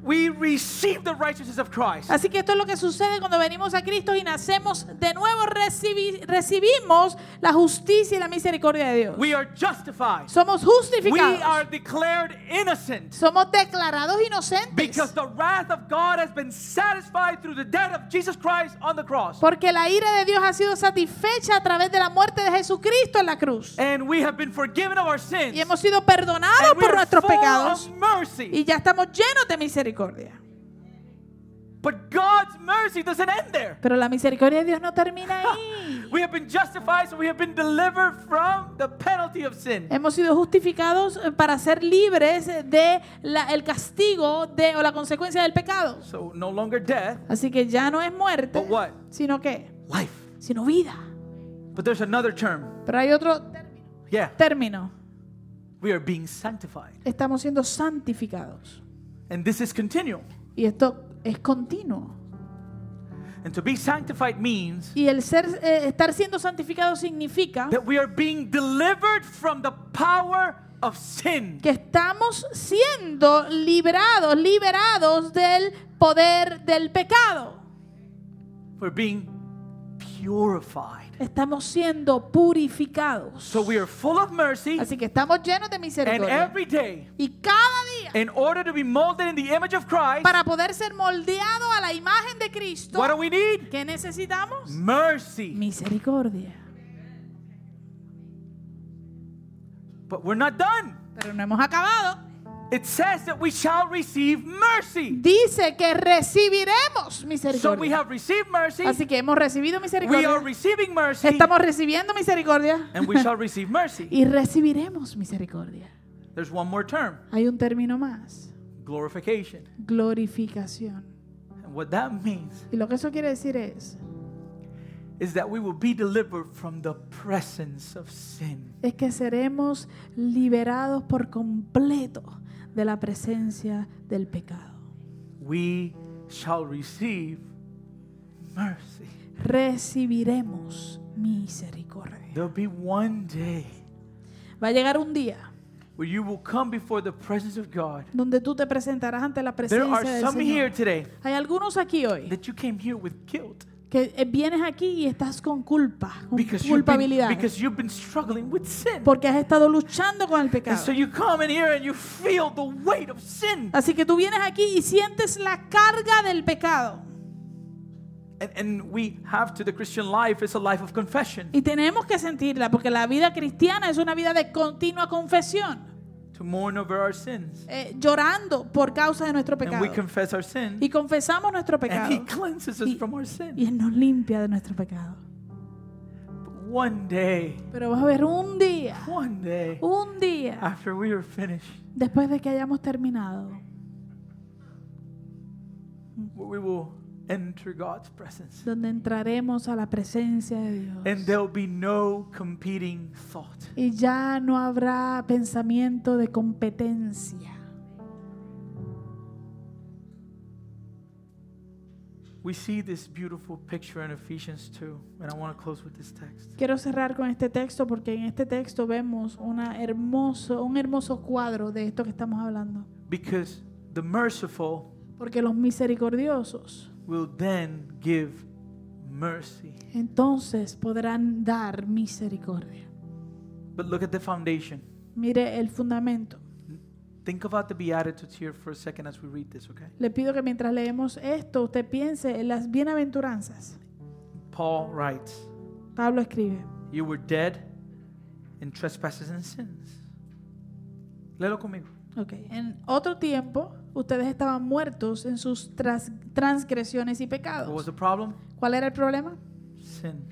We receive the righteousness of Christ. Así que esto es lo que sucede cuando venimos a Cristo y nacemos de nuevo, recibi- recibimos la justicia y la misericordia de Dios. We are justified. Somos We justificados. are declared innocent Somos declarados inocentes. because the wrath of God has been satisfied through the death of Jesus Christ on the cross. Porque la ira de Dios ha sido satisfecha a través de la muerte de Jesucristo en la cruz. And we have been forgiven of our sins. Y hemos sido perdonados And we por nuestros pecados. of mercy. Y ya estamos llenos de misericordia. But God's mercy doesn't end there. Pero la misericordia de Dios no termina ahí. We have been justified, so we have been delivered from the penalty of sin. Hemos sido justificados eh, para ser libres de la- el castigo de, o la consecuencia del pecado. So no longer death, Así que ya no es muerte, but what? sino que, Life. sino vida. But there's another term. Pero hay otro término. Yeah. término. We are being sanctified. Estamos siendo santificados. And this is continual. Y esto es continuo. And to be sanctified means Y el ser, eh, estar siendo santificado significa that we are being delivered from the power of sin. que estamos siendo librados, liberados del poder del pecado. We're being purified. Estamos siendo purificados. So we are full of mercy, Así que estamos llenos de and misericordia. every day, Y cada día, in order to be molded in the image of Christ, para poder ser moldeado a la imagen de Cristo, what do we need? ¿qué necesitamos? Mercy. Misericordia. But we're not done. Pero no hemos acabado. It says that we shall receive mercy. Dice que recibiremos So we misericordia. have received mercy, Así que hemos recibido we misericordia. are receiving mercy, Estamos recibiendo misericordia. and we shall receive mercy. y recibiremos misericordia. There's one more term Hay un término más. glorification. Glorificación. And what that means Y lo que eso quiere decir es, is that we will be delivered from the presence of sin. es que seremos liberados por completo de la presencia del pecado. We shall receive mercy. Recibiremos misericordia. There'll be one day Va a llegar un día where you will come before the presence of God. donde tú te presentarás ante la There are presencia del some here today Hay algunos aquí hoy that you came here with guilt que eh, vienes aquí y estás con culpa, con because you've been, culpabilidad, because you've been struggling with sin. porque has estado luchando con el And pecado. Así que tú vienes aquí y sientes la carga del pecado. And, and we have to, the Christian life is a life of confession. Y tenemos que sentirla, porque la vida cristiana es una vida de continua confesión, To mourn over our sins. eh, llorando por causa de nuestro And pecado. we confess our sin. Y confesamos nuestro And He pecado. cleanses us Y, from our sin. y Él nos limpia de nuestro pecado. But one day, Pero vas a ver un día, one day, un día, after we are finished, después de que hayamos terminado, we will enter God's presence. donde entraremos a la presencia de Dios. And there'll be no competing thought. Y ya no habrá pensamiento de competencia. We see this beautiful picture in Ephesians 2, and I want to close with this text. Quiero cerrar con este texto porque en este texto vemos una hermoso, un hermoso cuadro de esto que estamos hablando. Because the merciful Porque los misericordiosos will then give mercy. entonces podrán dar misericordia. But look at the foundation. Mire el fundamento. Think about the Beatitudes here for a second as we read this, okay? Le pido que mientras leemos esto, usted piense en las bienaventuranzas. Paul writes, Pablo escribe, You were dead in trespasses and sins. Léelo conmigo. Ok, en otro tiempo ustedes estaban muertos en sus tras- transgresiones y What was pecados. the problem? ¿Cuál era el problema? Sin.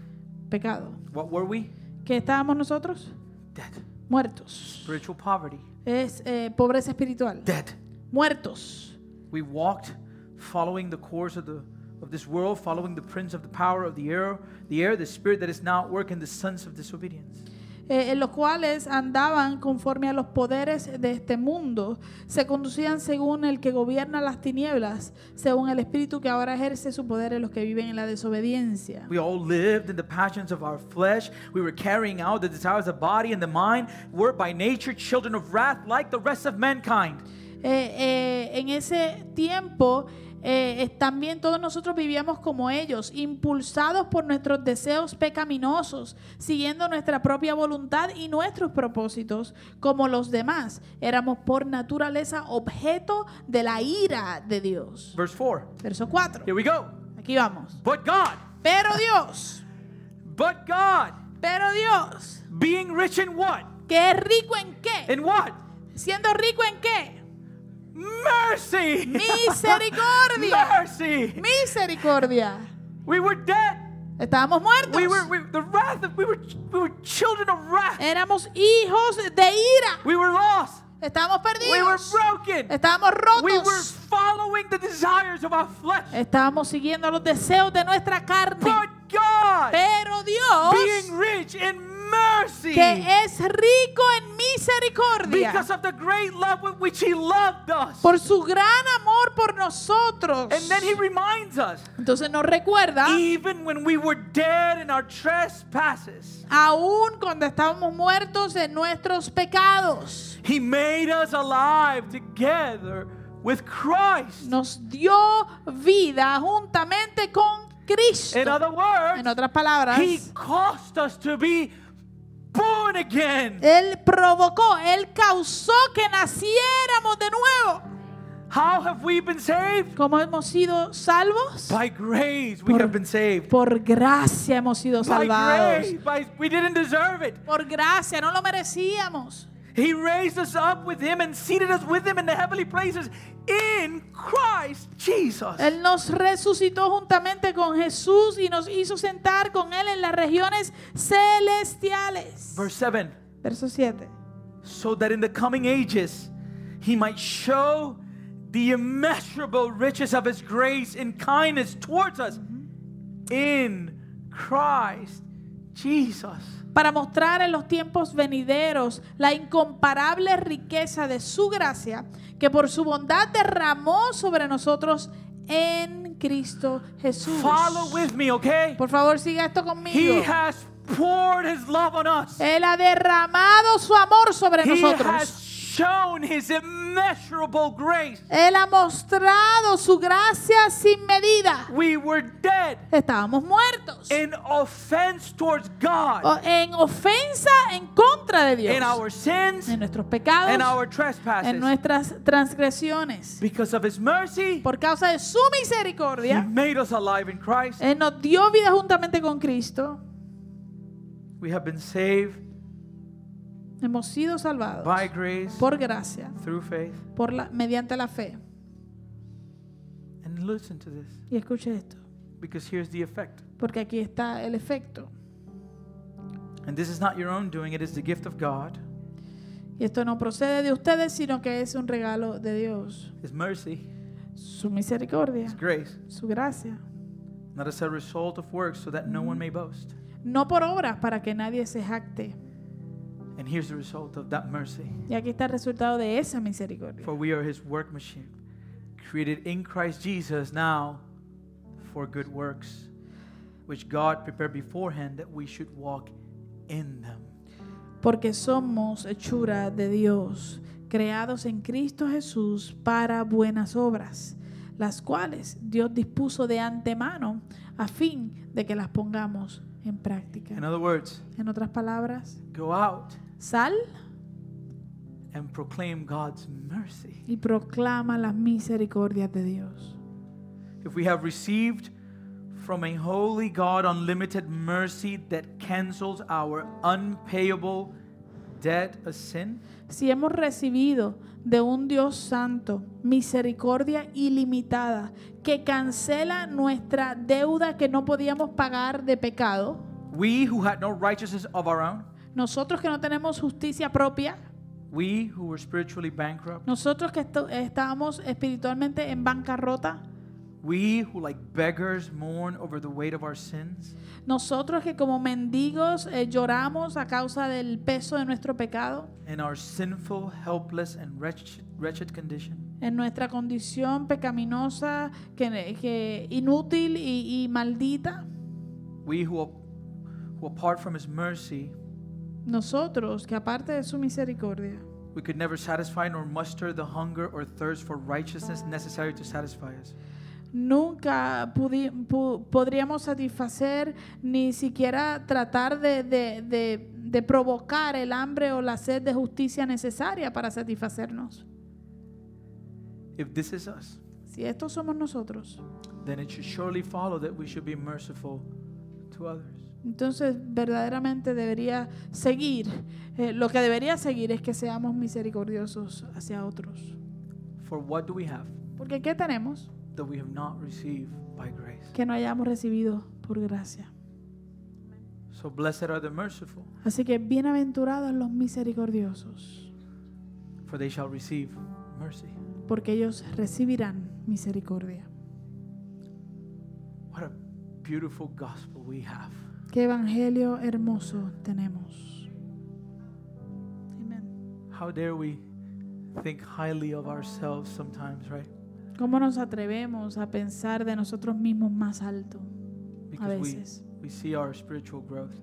Pecado. What were we? ¿Qué estábamos nosotros? Dead. Muertos. Spiritual poverty. Es eh, pobreza espiritual. Dead. Muertos. We walked following the course of the of this world, following the prince of the power of the air, the air, the spirit that is now at work in the sons of disobedience. Eh, en los cuales andaban conforme a los poderes de este mundo, se conducían según el que gobierna las tinieblas, según el espíritu que ahora ejerce su poder en los que viven en la desobediencia. We all lived in the passions of our flesh. We were carrying out the desires of the body and the mind. We're by nature children of wrath like the rest of mankind. eh, en ese tiempo eh, también todos nosotros vivíamos como ellos, impulsados por nuestros deseos pecaminosos, siguiendo nuestra propia voluntad y nuestros propósitos, como los demás. Éramos por naturaleza objeto de la ira de Dios. Verse 4. Verso 4. Here we go. Aquí vamos. But God, Pero Dios, but God, pero Dios, being rich in what? que es rico en qué? In what? Siendo rico en qué? Mercy. Misericordia. Mercy. Misericordia. We were dead. Estábamos muertos. We were we, the wrath of we were we were children of wrath. Éramos hijos de ira. We were lost. Estábamos We were perdidos. broken. Estábamos We were rotos. following the desires of our flesh. Estábamos siguiendo los deseos de nuestra carne. But God, Pero Dios, being rich in mercy, que es rico en misericordia, because of the great love with which He loved us. por su gran amor por nosotros. And then He reminds us, Entonces nos recuerda, even when we were dead in our trespasses, aún cuando estábamos muertos en nuestros pecados, He made us alive together with Christ. nos dio vida juntamente con Cristo. In other words, En otras palabras, He caused us to be born again. Él provocó, Él causó que naciéramos de nuevo. How have we been saved? ¿Cómo hemos sido salvos? By grace, we Por- have been saved. Por gracia hemos sido By salvados. grace, by, we didn't deserve it. Por gracia, no lo merecíamos. He raised us up with Him and seated us with Him in the heavenly places in Christ Jesus. Él nos resucitó juntamente con Jesús y nos hizo sentar con Él en las regiones celestiales. Verse 7 Verso 7. so that in the coming ages He might show the immeasurable riches of His grace and kindness towards us mm-hmm. in Christ Jesus. Para mostrar en los tiempos venideros la incomparable riqueza de su gracia que por su bondad derramó sobre nosotros en Cristo Jesús. Follow with me, okay? Por favor, siga esto He conmigo. has poured His love on us. Él ha derramado su amor sobre He has nosotros. shown His immeasurable grace. Él ha mostrado su gracia sin medida. We were dead Estábamos muertos. in offense towards God, O- en ofensa en contra de Dios. in our sins, en nuestros pecados, and our en trespasses. nuestras transgresiones. Because of His mercy, Por causa de su He misericordia, made us alive in Christ. Él nos dio vida juntamente con Cristo. We have been saved Hemos sido salvados by grace por gracia, through faith. por la, mediante la fe. And listen to this, Y escuche esto, because here's the effect. porque aquí está el efecto. And this is not your own doing, it is the gift of God, Y esto no procede de ustedes, sino que es un regalo de Dios. His mercy, Su misericordia, His grace, su gracia. not as a result of works, so that no one may boast. No por obras para que nadie se jacte. And here's the result of that mercy. Y aquí está el resultado de esa misericordia. For we are his workmanship, created in Christ Jesus now for good works, which God prepared beforehand that we should walk in them. Porque somos hechura de Dios, creados en Cristo Jesús para buenas obras, las cuales Dios dispuso de antemano a fin de que las pongamos en práctica. In other words, En otras palabras, go out sal and proclaim God's mercy. y proclama las misericordias de Dios. If we have received from a holy God unlimited mercy that cancels our unpayable debt of sin, Si hemos recibido de un Dios santo misericordia ilimitada que cancela nuestra deuda que no podíamos pagar de pecado, we who had no righteousness of our own, nosotros que no tenemos justicia propia, we who were spiritually bankrupt, nosotros que estábamos espiritualmente en bancarrota, we who like beggars mourn over the weight of our sins, nosotros que como mendigos eh, lloramos a causa del peso de nuestro pecado, in our sinful, helpless, and wretched, wretched condition, en nuestra condición pecaminosa, que, que inútil y, y maldita, we who, who apart from his mercy, nosotros que aparte de su misericordia, We could never satisfy nor muster the hunger or thirst for righteousness necessary to satisfy us. Nunca pudi- pu- podríamos satisfacer ni siquiera tratar de, de- de- de provocar el hambre o la sed de justicia necesaria para satisfacernos. If this is us, Si estos somos nosotros, then it should surely follow that we should be merciful to others. Entonces verdaderamente debería seguir, eh, lo que debería seguir es que seamos misericordiosos hacia otros. For what do we have Porque ¿qué tenemos that we have not received by grace? que no hayamos recibido por gracia? So blessed are the merciful, Así que bienaventurados los misericordiosos, for they shall receive mercy. porque ellos recibirán misericordia. What a beautiful gospel we have. Qué evangelio hermoso tenemos. Amén. How dare we think highly of ourselves sometimes, right? ¿Cómo nos atrevemos a pensar de nosotros mismos más alto a Because we, veces? we see our spiritual growth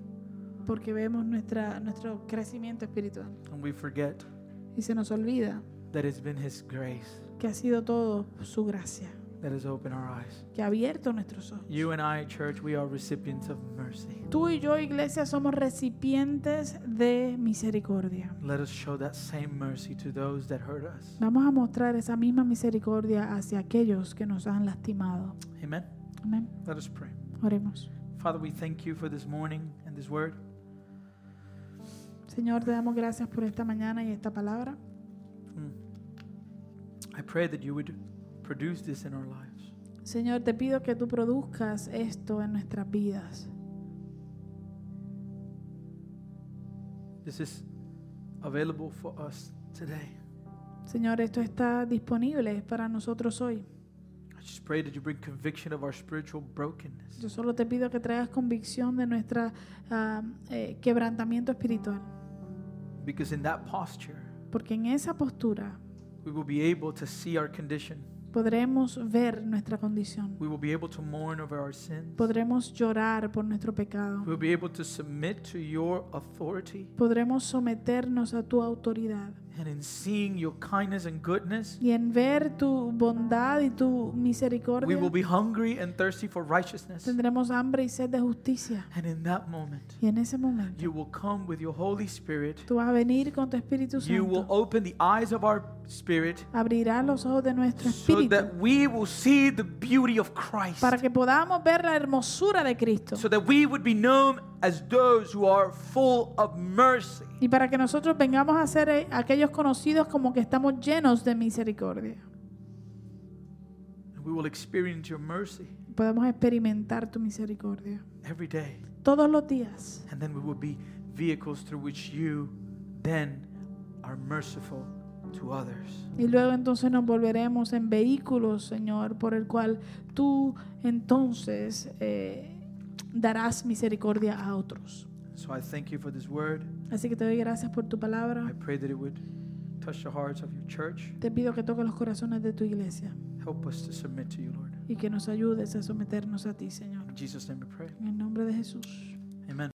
Porque vemos nuestra, nuestro crecimiento espiritual and we forget y se nos olvida that it's been His grace que ha sido todo su gracia, that has opened our eyes. que ha abierto nuestros ojos. You and I, church, we are recipients of mercy. Tú y yo, iglesia, somos recipientes de misericordia. Let us show that same mercy to those that hurt us. Vamos a mostrar esa misma misericordia hacia aquellos que nos han lastimado. Amen. Amén. Let us pray. Oremos. Father, we thank you for this morning and this word. Señor, te damos gracias por esta mañana y esta palabra. Mm. I pray that you would produce this in our lives. Señor, te pido que tú produzcas esto en nuestras vidas. This is available for us today. Señor, esto está disponible para nosotros hoy. I just pray that you bring conviction of our spiritual brokenness. Yo solo te pido que traigas convicción de nuestro quebrantamiento espiritual. Because in that posture, Porque en esa postura we will be able to see our condition. Podremos ver nuestra condición. We will be able to mourn over our sins. Podremos llorar por nuestro pecado. We'll be able to submit to your authority. Podremos someternos a tu autoridad. And in seeing your kindness and goodness, Y en ver tu bondad y tu misericordia, we will be hungry and thirsty for righteousness. tendremos hambre y sed de justicia. And in that moment, Y en ese momento, you will come with your Holy Spirit. tú vas a venir con tu Espíritu Santo. You will open the eyes of our spirit Abrirás los ojos de nuestro espíritu. so that we will see the beauty of Christ. para que podamos ver la hermosura de Cristo So that we would be known as those who are full of mercy. y para que nosotros vengamos a ser eh, aquellos conocidos como que estamos llenos de misericordia. And we will experience your mercy Podemos experimentar tu misericordia every day. todos los días And then we will be vehicles through which you then are merciful to others. y luego entonces nos volveremos en vehículos, Señor, por el cual tú entonces eh, darás misericordia a otros. So I thank you for this word. Así que te doy gracias por tu palabra. I pray that it would touch the hearts of your church. Te pido que toques los corazones de tu iglesia Help us to submit to you, Lord. y que nos ayudes a someternos a ti, Señor. In Jesus' name we pray. En el nombre de Jesús. Amen.